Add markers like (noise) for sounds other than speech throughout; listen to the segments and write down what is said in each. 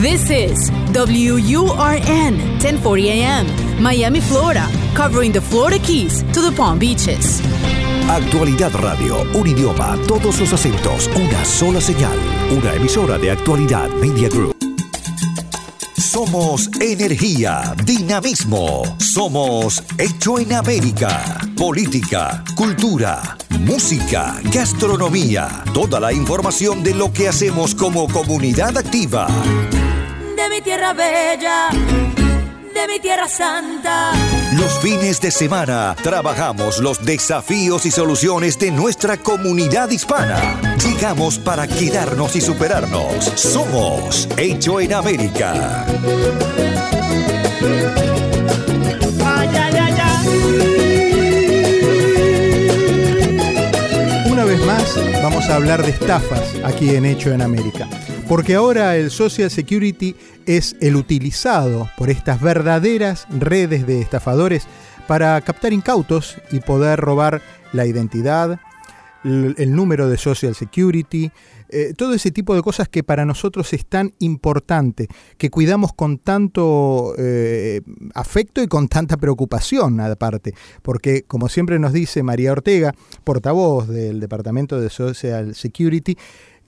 This is WURN 1040 AM, Miami, Florida, covering the Florida Keys to the Palm Beaches. Actualidad Radio, un idioma, todos los acentos, una sola señal, una emisora de Actualidad Media Group. Somos energía, dinamismo. Somos hecho en América. Política, cultura, música, gastronomía. Toda la información de lo que hacemos como comunidad activa. De mi tierra bella, de mi tierra santa. Los fines de semana trabajamos los desafíos y soluciones de nuestra comunidad hispana. Llegamos para quedarnos y superarnos. Somos Hecho en América. Una vez más vamos a hablar de estafas aquí en Hecho en América. Porque ahora el Social Security es el utilizado por estas verdaderas redes de estafadores para captar incautos y poder robar la identidad, el número de Social Security, eh, todo ese tipo de cosas que para nosotros es tan importante, que cuidamos con tanto eh, afecto y con tanta preocupación aparte, porque como siempre nos dice María Ortega, portavoz del Departamento de Social Security,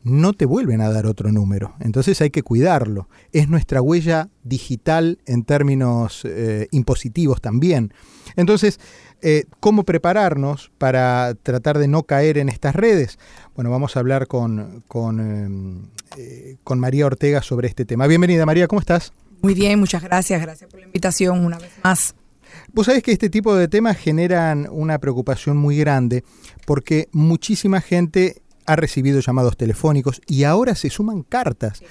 no te vuelven a dar otro número. Entonces hay que cuidarlo. Es nuestra huella digital en términos eh, impositivos también. Entonces, eh, ¿cómo prepararnos para tratar de no caer en estas redes? Bueno, vamos a hablar con, con, eh, con María Ortega sobre este tema. Bienvenida María, ¿cómo estás? Muy bien, muchas gracias. Gracias por la invitación una vez más. Vos sabés que este tipo de temas generan una preocupación muy grande porque muchísima gente ha recibido llamados telefónicos y ahora se suman cartas.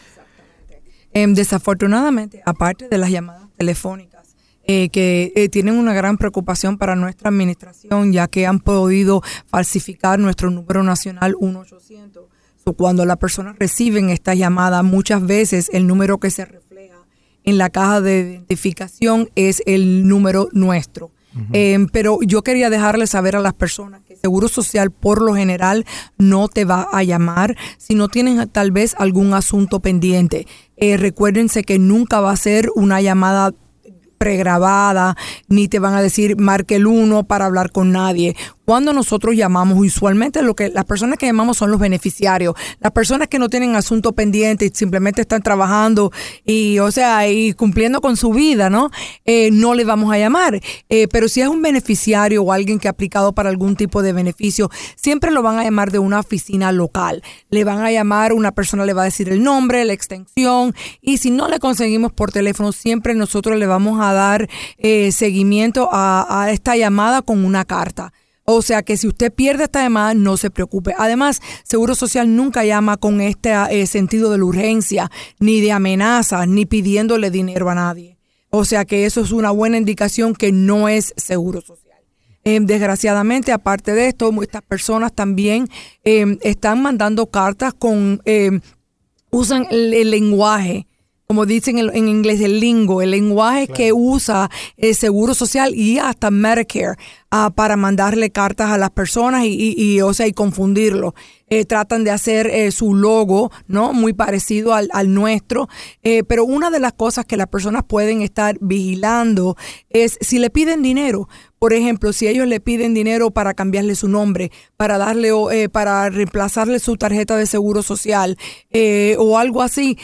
Em, desafortunadamente, aparte de las llamadas telefónicas, eh, que eh, tienen una gran preocupación para nuestra administración, ya que han podido falsificar nuestro número nacional 1800. So, cuando las personas reciben esta llamada, muchas veces el número que se refleja en la caja de identificación es el número nuestro. Eh, pero yo quería dejarles saber a las personas que Seguro Social por lo general no te va a llamar si no tienen tal vez algún asunto pendiente. Eh, recuérdense que nunca va a ser una llamada pregrabada, ni te van a decir marque el uno para hablar con nadie. Cuando nosotros llamamos, usualmente lo que las personas que llamamos son los beneficiarios, las personas que no tienen asunto pendiente y simplemente están trabajando y, o sea, y cumpliendo con su vida, ¿no? Eh, no le vamos a llamar. Eh, pero si es un beneficiario o alguien que ha aplicado para algún tipo de beneficio, siempre lo van a llamar de una oficina local. Le van a llamar, una persona le va a decir el nombre, la extensión, y si no le conseguimos por teléfono, siempre nosotros le vamos a dar eh, seguimiento a, a esta llamada con una carta. O sea que si usted pierde esta llamada, no se preocupe. Además, Seguro Social nunca llama con este eh, sentido de la urgencia, ni de amenazas, ni pidiéndole dinero a nadie. O sea que eso es una buena indicación que no es Seguro Social. Eh, desgraciadamente, aparte de esto, estas personas también eh, están mandando cartas con, eh, usan el, el lenguaje como dicen en, en inglés, el lingo, el lenguaje que usa el Seguro Social y hasta Medicare ah, para mandarle cartas a las personas y, y- y, o sea, y confundirlo. Eh, tratan de hacer eh, su logo, ¿no? Muy parecido al, al nuestro. Eh, pero una de las cosas que las personas pueden estar vigilando es si le piden dinero. Por ejemplo, si ellos le piden dinero para cambiarle su nombre, para darle, o, eh, para reemplazarle su tarjeta de seguro social eh, o algo así,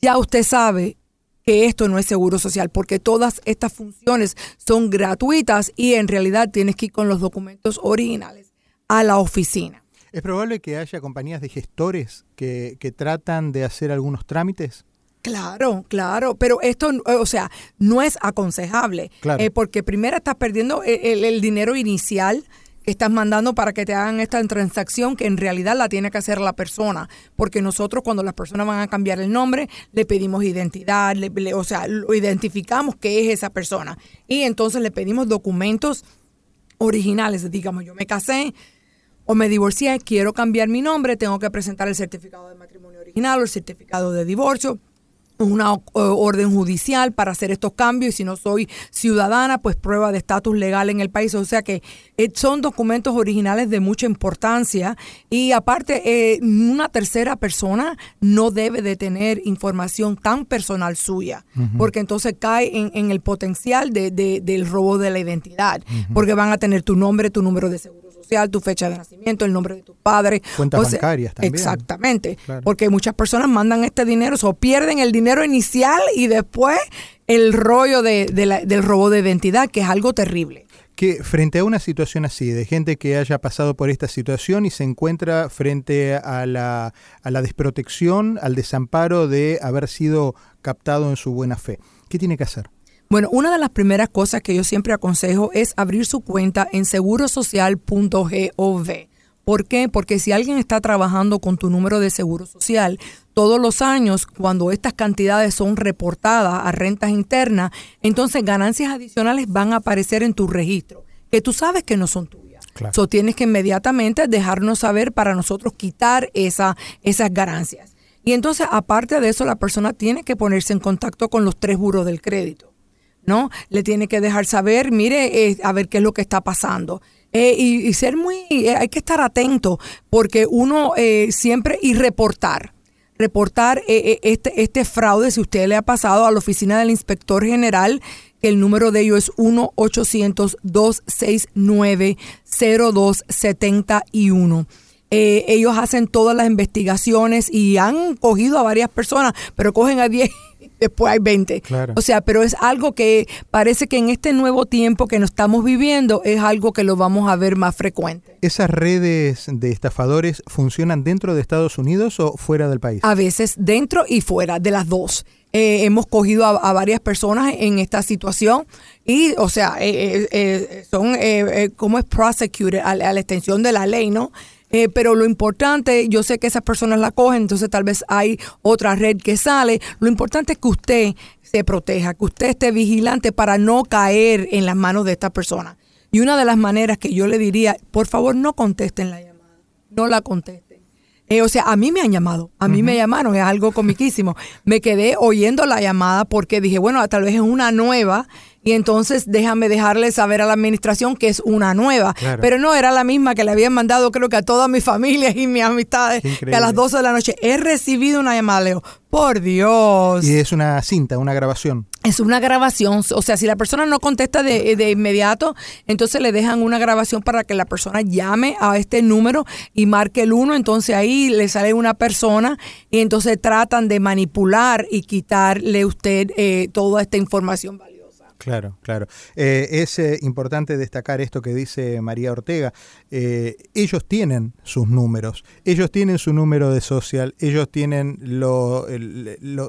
ya usted sabe que esto no es seguro social porque todas estas funciones son gratuitas y en realidad tienes que ir con los documentos originales a la oficina. ¿Es probable que haya compañías de gestores que, que tratan de hacer algunos trámites? Claro, claro, pero esto, o sea, no es aconsejable, Claro. eh, porque primero estás perdiendo el, dinero inicial estás mandando para que te hagan esta transacción que en realidad la tiene que hacer la persona, porque nosotros cuando las personas van a cambiar el nombre le pedimos identidad, le- o sea, lo identificamos que es esa persona. Y entonces le pedimos documentos originales, digamos, yo me casé o me divorcié, quiero cambiar mi nombre, tengo que presentar el certificado de matrimonio original o el certificado de divorcio una eh, orden judicial para hacer estos cambios y si no soy ciudadana, pues prueba de estatus legal en el país. O sea que eh, son documentos originales de mucha importancia y aparte eh, una tercera persona no debe de tener información tan personal suya porque entonces cae en, el potencial de, del robo de la identidad porque van a tener tu nombre, tu número de seguro tu fecha de nacimiento, el nombre de tu padre. Cuentas bancarias también. Exactamente. Porque muchas personas mandan este dinero, o pierden el dinero inicial y después el rollo de, del robo de identidad, que es algo terrible que frente a una situación así, de gente que haya pasado por esta situación y se encuentra frente a la, a la desprotección, al desamparo de haber sido captado en su buena fe, ¿qué tiene que hacer? Bueno, una de las primeras cosas que yo siempre aconsejo es abrir su cuenta en segurosocial.gov. ¿Por qué? Porque si alguien está trabajando con tu número de seguro social, todos los años, cuando estas cantidades son reportadas a rentas internas, entonces ganancias adicionales van a aparecer en tu registro, que tú sabes que no son tuyas. Claro. tienes que inmediatamente dejarnos saber para nosotros quitar esa, esas ganancias. Y entonces, aparte de eso, la persona tiene que ponerse en contacto con los tres buros del crédito. ¿No? Le tiene que dejar saber, mire, eh, a ver qué es lo que está pasando. Eh, y, ser muy, eh, hay que estar atento porque uno siempre, y reportar, reportar este, este fraude, si usted le ha pasado a la oficina del inspector general, el número de ellos es 1-800-269-0271. Ellos hacen todas las investigaciones y han cogido a varias personas, pero cogen a 10 después hay 20. O sea, pero es algo que parece que en este nuevo tiempo que nos estamos viviendo es algo que lo vamos a ver más frecuente. ¿Esas redes de estafadores funcionan dentro de Estados Unidos o fuera del país? A veces dentro y fuera, de las dos. Eh, hemos cogido a, varias personas en esta situación y, o sea, eh, eh, son, como es prosecuted a, a la extensión de la ley, ¿no? Eh, pero lo importante, yo sé que esas personas la cogen, entonces tal vez hay otra red que sale. Lo importante es que usted se proteja, que usted esté vigilante para no caer en las manos de esta persona. Y una de las maneras que yo le diría, por favor, no contesten la llamada, no la contesten. Eh, o sea, a mí me han llamado, a mí me llamaron, es algo comiquísimo. Me quedé oyendo la llamada porque dije, bueno, tal vez es una nueva y entonces déjame dejarle saber a la administración que es una nueva. Pero no era la misma que le habían mandado creo que a toda mi familia y mis amistades que a las 12 de la noche he recibido una llamada, Leo. Por Dios. Y es una cinta, una grabación. Es una grabación, o sea, si la persona no contesta de, de, inmediato, entonces le dejan una grabación para que la persona llame a este número y marque el 1, entonces ahí le sale una persona y entonces tratan de manipular y quitarle usted eh, toda esta información valiosa. Claro, claro. Eh, es eh, importante destacar esto que dice María Ortega. Eh, ellos tienen sus números, ellos tienen su número de social, ellos tienen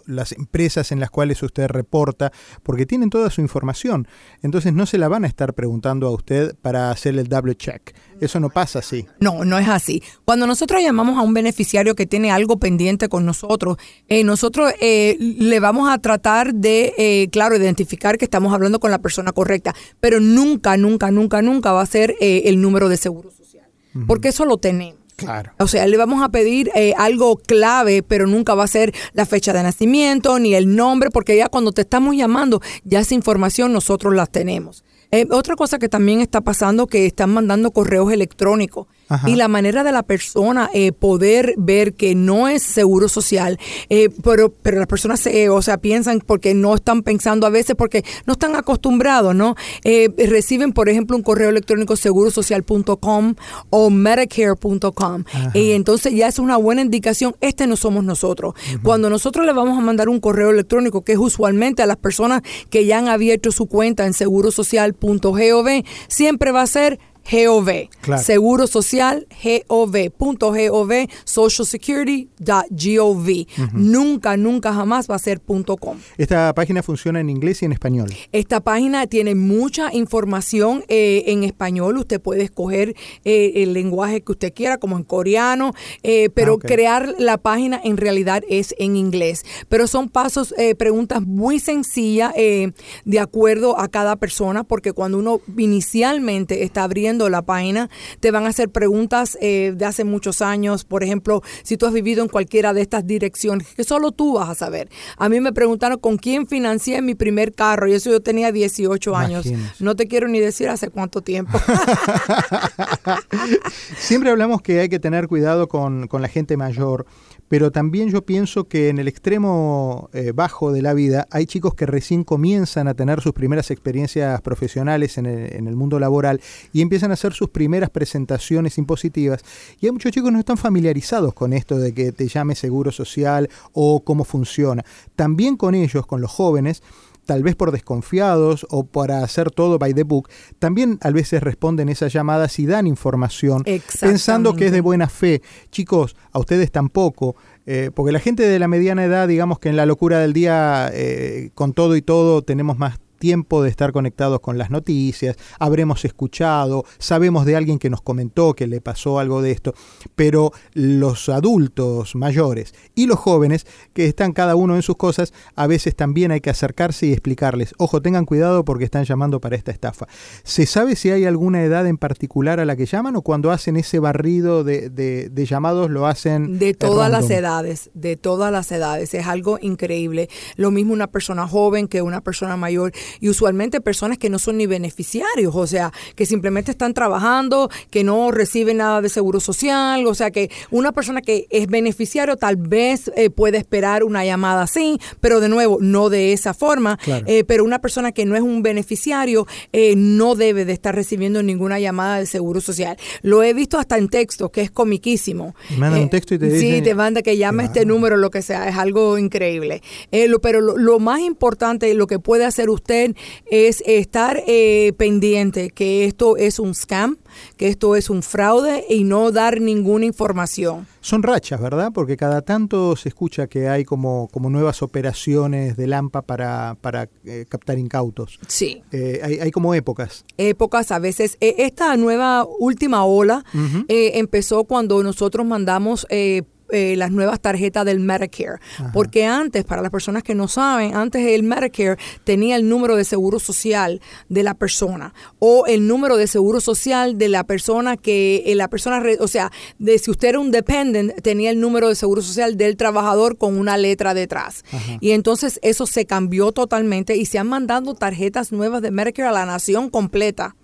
las empresas en las cuales usted reporta, porque tienen toda su información. Entonces no se la van a estar preguntando a usted para hacer el double check. Eso no pasa así. No, no es así. Cuando nosotros llamamos a un beneficiario que tiene algo pendiente con nosotros, nosotros le vamos a tratar de, claro, identificar que estamos hablando hablando con la persona correcta, pero nunca, nunca, nunca, nunca va a ser eh, el número de seguro social, porque eso lo tenemos. Claro. O sea, le vamos a pedir eh, algo clave, pero nunca va a ser la fecha de nacimiento ni el nombre, porque ya cuando te estamos llamando, ya esa información nosotros la tenemos. Eh, otra cosa que también está pasando, que están mandando correos electrónicos y la manera de la persona eh, poder ver que no es seguro social, eh, pero, pero las personas se, o sea, piensan porque no están pensando a veces porque no están acostumbrados, ¿no? Eh, reciben, por ejemplo, un correo electrónico segurosocial.com o medicare.com y entonces ya es una buena indicación, este no somos nosotros. Cuando nosotros le vamos a mandar un correo electrónico, que es usualmente a las personas que ya han abierto su cuenta en segurosocial.gov, siempre va a ser GOV. Seguro Social, GOV.gov, socialsecurity.gov. Nunca, nunca jamás va a ser .com. Esta página funciona en inglés y en español. Esta página tiene mucha información eh, en español. Usted puede escoger eh, el lenguaje que usted quiera, como en coreano, eh, pero ah, crear la página en realidad es en inglés. Pero son pasos, preguntas muy sencillas de acuerdo a cada persona, porque cuando uno inicialmente está abriendo la página, te van a hacer preguntas eh, de hace muchos años. Por ejemplo, si tú has vivido en cualquiera de estas direcciones, que solo tú vas a saber. A mí me preguntaron con quién financié mi primer carro y eso yo tenía 18 años. No te quiero ni decir hace cuánto tiempo. (laughs) Siempre hablamos que hay que tener cuidado con, con la gente mayor pero también yo pienso que en el extremo eh, bajo de la vida hay chicos que recién comienzan a tener sus primeras experiencias profesionales en el, mundo laboral y empiezan a hacer sus primeras presentaciones impositivas y hay muchos chicos que no están familiarizados con esto de que te llame seguro social o cómo funciona. También con ellos, con los jóvenes, tal vez por desconfiados o para hacer todo by the book, también a veces responden esas llamadas y dan información pensando que es de buena fe. Chicos, a ustedes tampoco. Eh, porque la gente de la mediana edad, digamos que en la locura del día, eh, con todo y todo, tenemos más tiempo de estar conectados con las noticias, habremos escuchado, sabemos de alguien que nos comentó que le pasó algo de esto, pero los adultos mayores y los jóvenes que están cada uno en sus cosas, a veces también hay que acercarse y explicarles, ojo, tengan cuidado porque están llamando para esta estafa. ¿Se sabe si hay alguna edad en particular a la que llaman o cuando hacen ese barrido de, llamados lo hacen? De todas las edades, de todas las edades, es algo increíble. Lo mismo una persona joven que una persona mayor y usualmente personas que no son ni beneficiarios, o sea, que simplemente están trabajando, que no reciben nada de seguro social, o sea, que una persona que es beneficiario tal vez eh, puede esperar una llamada así, pero de nuevo, no de esa forma, eh, pero una persona que no es un beneficiario eh, no debe de estar recibiendo ninguna llamada de seguro social. Lo he visto hasta en texto, que es comiquísimo. Manda un texto y te dice... Sí, te manda que llame este número, lo que sea, es algo increíble. pero lo, lo más importante, lo que puede hacer usted es estar eh, pendiente que esto es un scam, que esto es un fraude y no dar ninguna información. Son rachas, ¿verdad? Porque cada tanto se escucha que hay como, como nuevas operaciones de Lampa para, para eh, captar incautos. Sí. Eh, hay, como épocas. Épocas, a veces. esta nueva última ola empezó cuando nosotros mandamos eh, las nuevas tarjetas del Medicare. Porque antes, para las personas que no saben, antes el Medicare tenía el número de seguro social de la persona o el número de seguro social de la persona que eh, la persona, o sea, de si usted era un dependent, tenía el número de seguro social del trabajador con una letra detrás. Y entonces eso se cambió totalmente y se han mandado tarjetas nuevas de Medicare a la nación completa.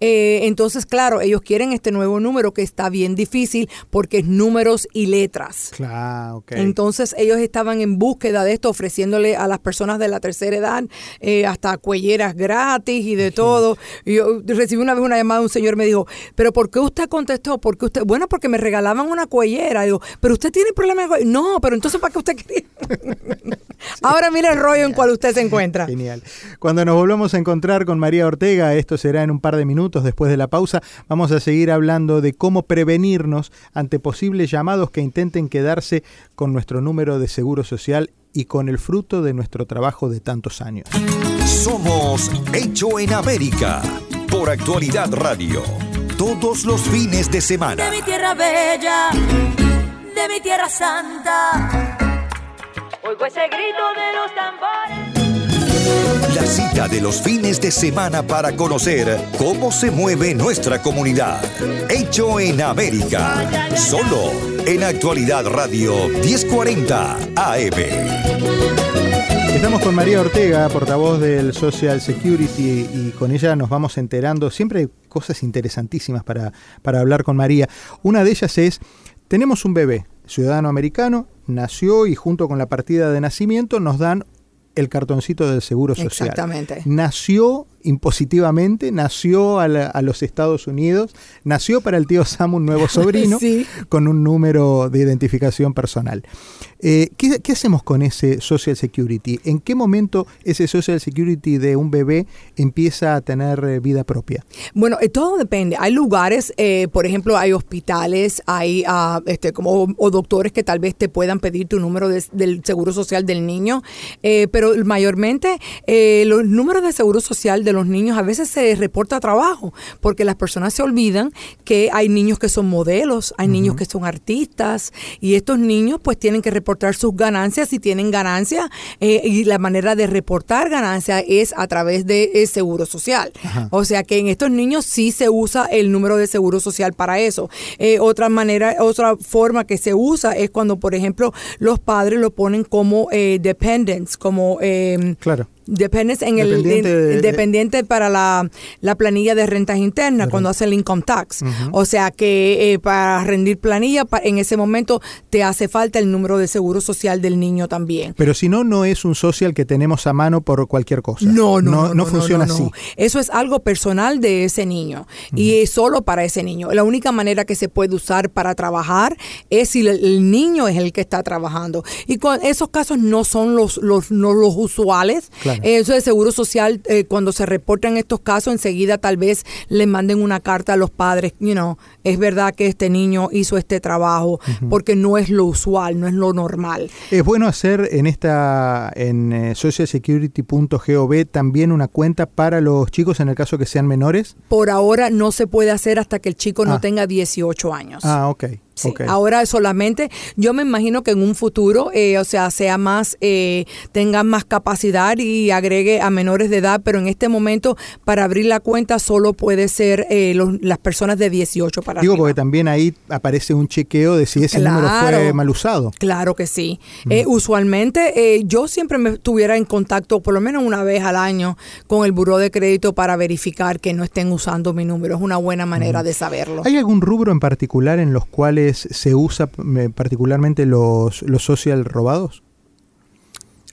Eh, entonces, claro, ellos quieren este nuevo número que está bien difícil porque es números y letras. Claro, Entonces, ellos estaban en búsqueda de esto, ofreciéndole a las personas de la tercera edad eh, hasta cuelleras gratis y de todo. Y yo recibí una vez una llamada de un señor me dijo, ¿pero por qué usted contestó? Porque usted, bueno, porque me regalaban una cuellera. Digo, ¿pero usted tiene problemas No, pero entonces, ¿para qué usted quería? (laughs) (laughs) Ahora mire el rollo en cual usted se encuentra. Genial. Cuando nos volvamos a encontrar con María Ortega, esto será en un par de minutos después de la pausa, vamos a seguir hablando de cómo prevenirnos ante posibles llamados que intenten quedarse con nuestro número de seguro social y con el fruto de nuestro trabajo de tantos años. Somos Hecho en América por Actualidad Radio. Todos los fines de semana. De mi tierra bella, de mi tierra santa Oigo ese grito de los tambores. La cita de los fines de semana para conocer cómo se mueve nuestra comunidad. Hecho en América. Solo en Actualidad Radio 1040 AM. Estamos con María Ortega, portavoz del Social Security, y con ella nos vamos enterando. Siempre hay cosas interesantísimas para, para hablar con María. Una de ellas es, tenemos un bebé, ciudadano americano, nació y junto con la partida de nacimiento nos dan el cartoncito del Seguro Social. Exactamente. Nació impositivamente, nació a, los Estados Unidos, nació para el tío Sam un nuevo (laughs) sobrino con un número de identificación personal. Eh, ¿qué, hacemos con ese Social Security? ¿En qué momento ese Social Security de un bebé empieza a tener eh, vida propia? Bueno, eh, todo depende. Hay lugares, por ejemplo, hay hospitales, hay ah, este, como o doctores que tal vez te puedan pedir tu número del seguro social del niño, pero mayormente los números de seguro social de los niños a veces se reporta trabajo, porque las personas se olvidan que hay niños que son modelos, hay niños que son artistas, y estos niños pues tienen que reportar sus ganancias si tienen ganancias, eh, y la manera de reportar ganancias es a través de eh, seguro social. O sea que en estos niños sí se usa el número de seguro social para eso. Eh, otra manera, otra forma que se usa es cuando, por ejemplo, los padres lo ponen como dependents, como claro Dependes en el dependiente para la, planilla de rentas internas cuando hace el income tax. O sea que eh, para rendir planilla en ese momento te hace falta el número de seguro social del niño también. Pero si no, no es un social que tenemos a mano por cualquier cosa. No, no, no, no, funciona así. Eso es algo personal de ese niño y es solo para ese niño. La única manera que se puede usar para trabajar es si el, niño es el que está trabajando. Y con esos casos no son los, los, no los usuales. Eso de Seguro Social, eh, cuando se reportan estos casos, enseguida tal vez le manden una carta a los padres, you know, es verdad que este niño hizo este trabajo, porque no es lo usual, no es lo normal. Es bueno hacer en esta, en eh, socialsecurity.gov también una cuenta para los chicos en el caso que sean menores. Por ahora no se puede hacer hasta que el chico no ah. tenga 18 años. Ah, ok. Ahora solamente, yo me imagino que en un futuro, eh, o sea, sea más, eh, tenga más capacidad y agregue a menores de edad, pero en este momento para abrir la cuenta solo puede ser eh, las personas de 18 para Digo, porque también ahí aparece un chequeo de si ese número fue mal usado. Claro que sí. usualmente yo siempre me estuviera en contacto por lo menos una vez al año con el buró de crédito para verificar que no estén usando mi número. Es una buena manera de saberlo. ¿Hay algún rubro en particular en los cuales se usa eh, particularmente los, los social robados?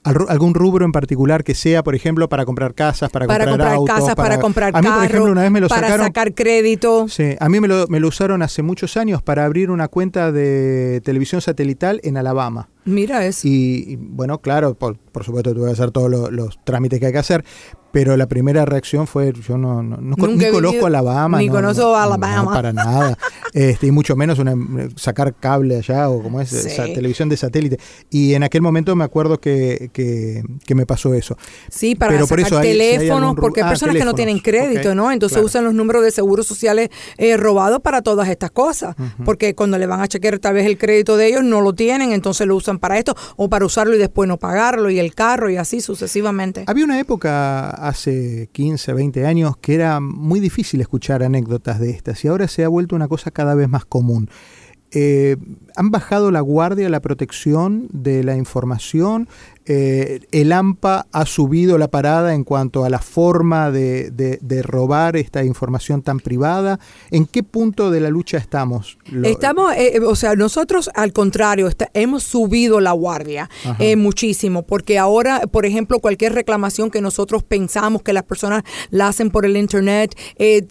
algún rubro en particular que sea, por ejemplo, para comprar casas, para, para comprar, comprar casas, para, comprar carros, para sacar crédito. Sí, a mí me lo, me lo usaron hace muchos años para abrir una cuenta de televisión satelital en Alabama. Mira eso. Y, bueno, claro, por, por, supuesto tuve que hacer todos los, trámites que hay que hacer, pero la primera reacción fue, yo no, no, no ni conozco Alabama. Ni conozco Alabama. para nada. (laughs) este, y mucho menos una, sacar cable allá o como es, televisión de satélite. Y en aquel momento me acuerdo que, que, me pasó eso. Sí, para pero sacar teléfonos, porque hay ah, personas que no tienen crédito, ¿no? Entonces usan los números de seguros sociales eh, robados para todas estas cosas. Porque cuando le van a chequear tal vez el crédito de ellos, no lo tienen, entonces lo usan para esto o para usarlo y después no pagarlo y el carro y así sucesivamente. Había una época hace 15, 20 años que era muy difícil escuchar anécdotas de estas y ahora se ha vuelto una cosa cada vez más común. Eh, ¿Han bajado la guardia, la protección de la información? Eh, el AMPA ha subido la parada en cuanto a la forma de, robar esta información tan privada. ¿En qué punto de la lucha estamos? estamos, eh, o sea, nosotros al contrario, hemos subido la guardia muchísimo, porque ahora, por ejemplo, cualquier reclamación que nosotros pensamos que las personas la hacen por el Internet,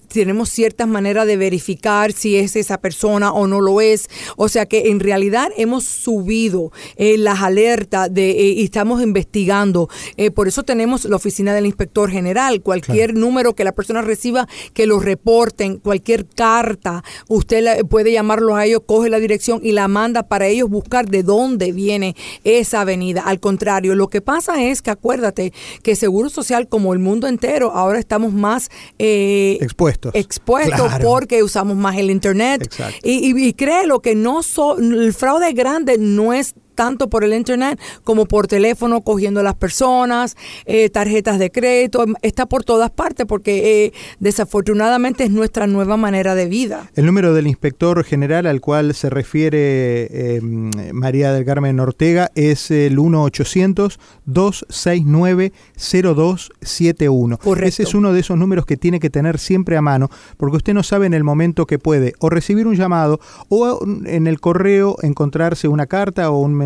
tenemos ciertas maneras de verificar si es esa persona o no lo es. O sea que en realidad hemos subido eh, las alertas de, eh, y estamos investigando. Eh, por eso tenemos la oficina del inspector general. Cualquier número que la persona reciba, que lo reporten, cualquier carta, usted puede llamarlos a ellos, coge la dirección y la manda para ellos buscar de dónde viene esa avenida. Al contrario, lo que pasa es que acuérdate que Seguro Social, como el mundo entero, ahora estamos más expuestos. Expuestos porque usamos más el Internet. Y, y, y créelo que no son el fraude grande no es tanto por el internet como por teléfono, cogiendo a las personas, eh, tarjetas de crédito, está por todas partes porque eh, desafortunadamente es nuestra nueva manera de vida. El número del inspector general al cual se refiere em, María del Carmen Ortega es el 1-800-269-0271. Ese es uno de esos números que tiene que tener siempre a mano porque usted no sabe en el momento que puede o recibir un llamado o en el correo encontrarse una carta o un mensaje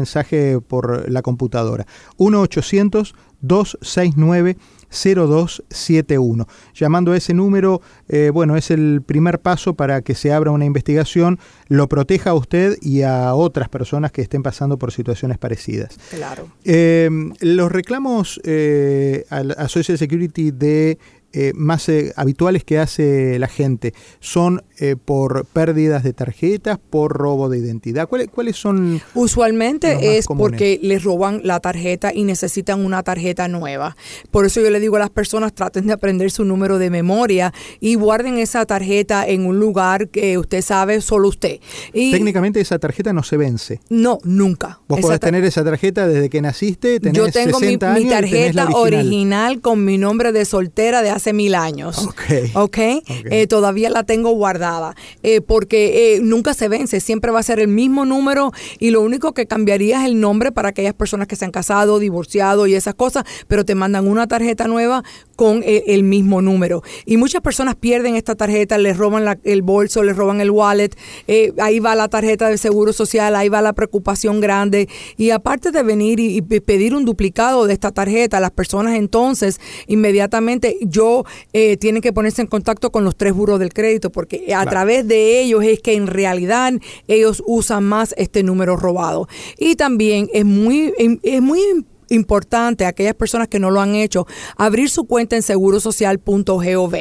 por la computadora. 1-800-269. 0271. Llamando a ese número, eh, bueno, es el primer paso para que se abra una investigación, lo proteja a usted y a otras personas que estén pasando por situaciones parecidas. Claro. Eh, los reclamos eh, a, Social Security de eh, más eh, habituales que hace la gente son eh, por pérdidas de tarjetas, por robo de identidad. ¿Cuáles, cuáles son? Usualmente es porque les roban la tarjeta y necesitan una tarjeta nueva. Por eso yo le digo a las personas traten de aprender su número de memoria y guarden esa tarjeta en un lugar que usted sabe solo usted. Y Técnicamente esa tarjeta no se vence. No, nunca. Vos podés tener esa tarjeta desde que naciste, tenés yo tengo mi, 60 mi años y tenés la tarjeta original. original. con mi nombre de soltera de hace mil años. Ok. Ok. Eh, todavía la tengo guardada. eh, porque eh, nunca se vence. Siempre va a ser el mismo número. Y lo único que cambiaría es el nombre para aquellas personas que se han casado, divorciado y esas cosas. Pero te mandan una tarjeta nueva con eh, el mismo número. Y muchas personas pierden esta tarjeta, les roban la- el bolso, les roban el wallet. eh, ahí va la tarjeta de seguro social, ahí va la preocupación grande. Y aparte de venir y, y pe- pedir un duplicado de esta tarjeta, las personas entonces inmediatamente yo eh, tienen que ponerse en contacto con los tres buros del crédito porque a través de ellos es que en realidad ellos usan más este número robado. Y también es muy, es muy importante a aquellas personas que no lo han hecho, abrir su cuenta en segurosocial.gov.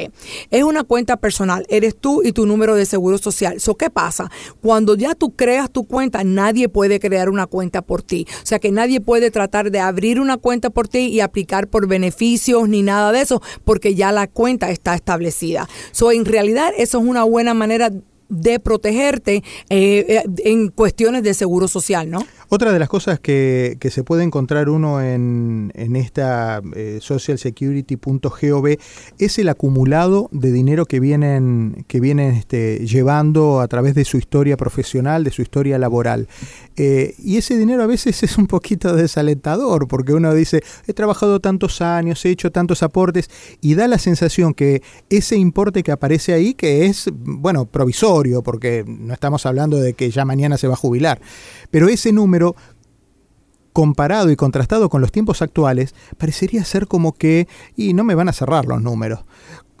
Es una cuenta personal, eres tú y tu número de seguro social. So, ¿Qué pasa? Cuando ya tú creas tu cuenta, nadie puede crear una cuenta por ti. O sea que nadie puede tratar de abrir una cuenta por ti y aplicar por beneficios ni nada de eso, porque ya la cuenta está establecida. So, en realidad, eso es una buena manera de protegerte eh, eh, en cuestiones de seguro social, ¿no? Otra de las cosas que, que se puede encontrar uno en, en esta eh, socialsecurity.gov es el acumulado de dinero que vienen, que vienen este, llevando a través de su historia profesional, de su historia laboral. Eh, y ese dinero a veces es un poquito desalentador porque uno dice, he trabajado tantos años, he hecho tantos aportes y da la sensación que ese importe que aparece ahí, que es, bueno, provisorio, porque no estamos hablando de que ya mañana se va a jubilar, pero ese número comparado y contrastado con los tiempos actuales, parecería ser como que, y no me van a cerrar los números.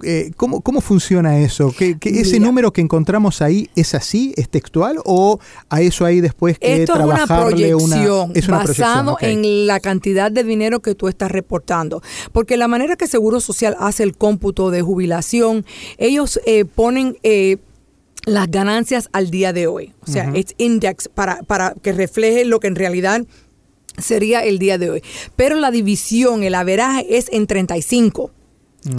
Eh, ¿cómo, ¿Cómo funciona eso? ¿Que, que ese Mira. número que encontramos ahí es así, es textual, o a eso hay después que Esto es una trabajarle proyección es una proyección, basado en la cantidad de dinero que tú estás reportando. Porque la manera que Seguro Social hace el cómputo de jubilación, ellos eh, ponen... eh, las ganancias al día de hoy. O sea, es index para, para que refleje lo que en realidad sería el día de hoy. Pero la división, el averaje es en 35.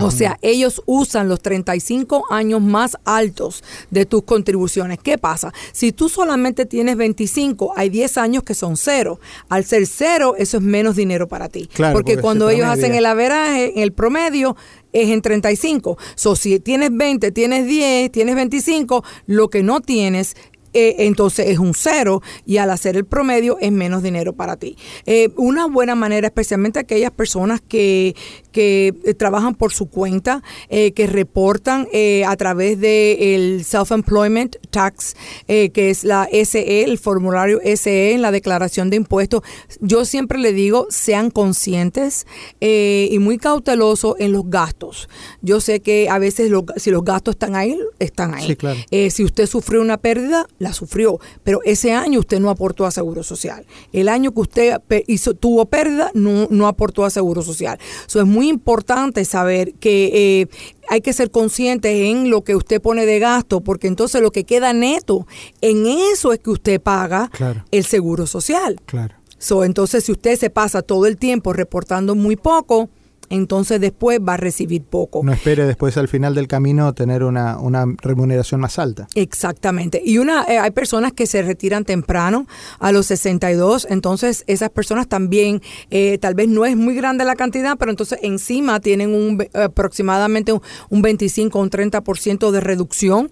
O sea, ellos usan los 35 años más altos de tus contribuciones. ¿Qué pasa? Si tú solamente tienes 25, hay 10 años que son cero. Al ser cero, eso es menos dinero para ti. Claro, porque, porque cuando ellos hacen el averaje, en el promedio, es en 35. So, si tienes 20, tienes 10, tienes 25, lo que no tienes eh, entonces es un cero y al hacer el promedio es menos dinero para ti. Eh, una buena manera, especialmente aquellas personas que, que eh, trabajan por su cuenta, eh, que reportan eh, a través del Self-Employment Tax, que es la SE, el formulario SE en la declaración de impuestos. Yo siempre le digo, sean conscientes eh, y muy cautelosos en los gastos. Yo sé que a veces los- si los gastos están ahí, están ahí. Sí, claro. Si usted sufrió una pérdida, la sufrió, pero ese año usted no aportó a Seguro Social. El año que usted hizo, tuvo pérdida, no, no aportó a Seguro Social. Eso es muy importante saber que eh, hay que ser conscientes en lo que usted pone de gasto, porque entonces lo que queda neto, en eso es que usted paga Claro. el Seguro Social. Claro. So, entonces, si usted se pasa todo el tiempo reportando muy poco, entonces después va a recibir poco. No espere después al final del camino tener una, una remuneración más alta. Exactamente. Y una eh, hay personas que se retiran temprano, a los 62, entonces esas personas también, eh, tal vez no es muy grande la cantidad, pero entonces encima tienen un, aproximadamente un, un 25 o un 30% de reducción.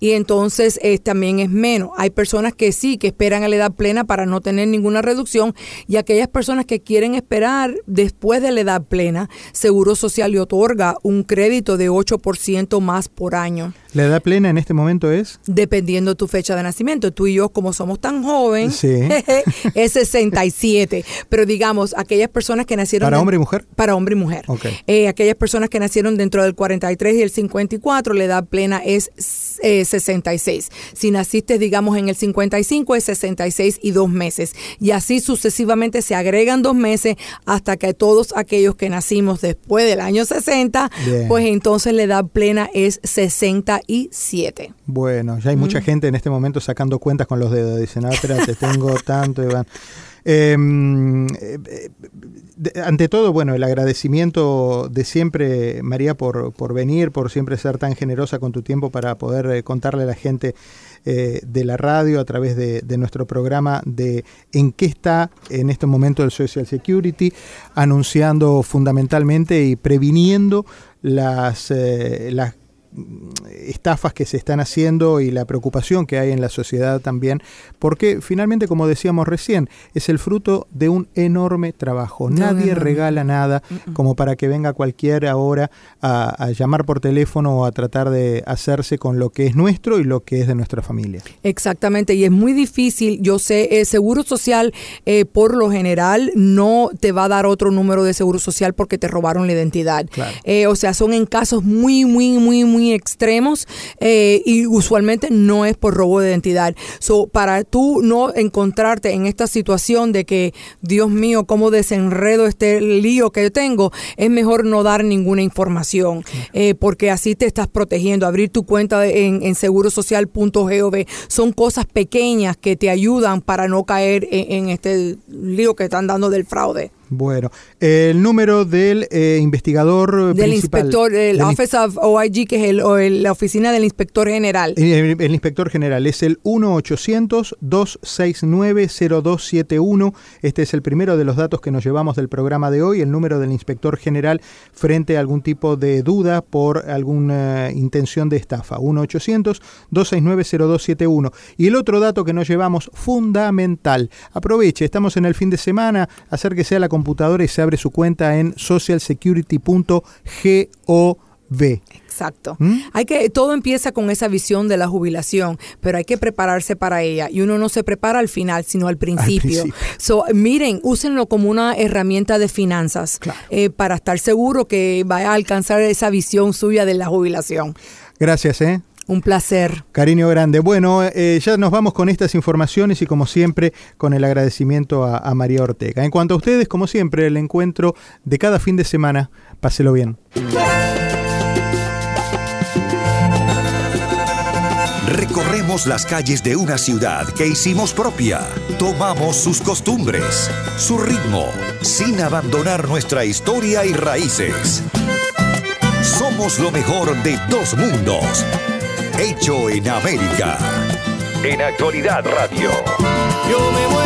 Y entonces eh, también es menos. Hay personas que sí, que esperan a la edad plena para no tener ninguna reducción. Y aquellas personas que quieren esperar después de la edad plena, Seguro Social le otorga un crédito de 8% más por año. ¿La edad plena en este momento es? Dependiendo de tu fecha de nacimiento. Tú y yo, como somos tan jóvenes, Sí. (laughs) es 67. Pero digamos, aquellas personas que nacieron... ¿Para de- hombre y mujer? Para hombre y mujer. Ok. Eh, aquellas personas que nacieron dentro del 43 y el 54, la edad plena es eh, 66. Si naciste, digamos, en el 55, es 66 y dos meses. Y así sucesivamente se agregan dos meses hasta que todos aquellos que nacimos después del año 60, Bien. pues entonces la edad plena es 67. Bueno, ya hay Mm. mucha gente en este momento sacando cuentas con los dedos. Dicen, ah, espérate, tengo (laughs) tanto. y van. Em, eh, eh, de- ante todo, bueno, el agradecimiento de siempre, María, por, por venir, por siempre ser tan generosa con tu tiempo para poder eh, contarle a la gente de la radio a través de, de nuestro programa de en qué está en este momento el Social Security, anunciando fundamentalmente y previniendo las, las estafas que se están haciendo y la preocupación que hay en la sociedad también, porque finalmente, como decíamos recién, es el fruto de un enorme trabajo. Nadie regala nada como para que venga cualquiera ahora a, a llamar por teléfono o a tratar de hacerse con lo que es nuestro y lo que es de nuestra familia. Exactamente, y es muy difícil, yo sé, el Seguro Social eh, por lo general no te va a dar otro número de Seguro Social porque te robaron la identidad. Claro. Eh, o sea, son en casos muy, muy, muy, muy extremos eh, y usualmente no es por robo de identidad. So, para tú no encontrarte en esta situación de que, Dios mío, cómo desenredo este lío que yo tengo, es mejor no dar ninguna información eh, porque así te estás protegiendo. Abrir tu cuenta en, en segurosocial.gov son cosas pequeñas que te ayudan para no caer en, en este lío que están dando del fraude. Bueno, el número del eh, investigador Del principal, inspector, el del Office of OIG, que es el- o el- la oficina del inspector general. El, el inspector general es el 1-800-269-0271. Este es el primero de los datos que nos llevamos del programa de hoy, el número del inspector general frente a algún tipo de duda por alguna intención de estafa. 1-800-269-0271. Y el otro dato que nos llevamos fundamental. Aproveche, estamos en el fin de semana, acérquese a la computadora y se abre su cuenta en socialsecurity.gov. Exacto. ¿Mm? Hay que todo empieza con esa visión de la jubilación, pero hay que prepararse para ella y uno no se prepara al final, sino al principio. principio. So, miren, úsenlo como una herramienta de finanzas Claro. eh, para estar seguro que vaya a alcanzar esa visión suya de la jubilación. Gracias, ¿eh? Un placer. Cariño grande. Bueno, eh, ya nos vamos con estas informaciones y como siempre con el agradecimiento a, a María Ortega. En cuanto a ustedes, como siempre, el encuentro de cada fin de semana. Páselo bien. Recorremos las calles de una ciudad que hicimos propia. Tomamos sus costumbres, su ritmo, sin abandonar nuestra historia y raíces. Somos lo mejor de dos mundos. Hecho en América. En Actualidad Radio. Yo me muero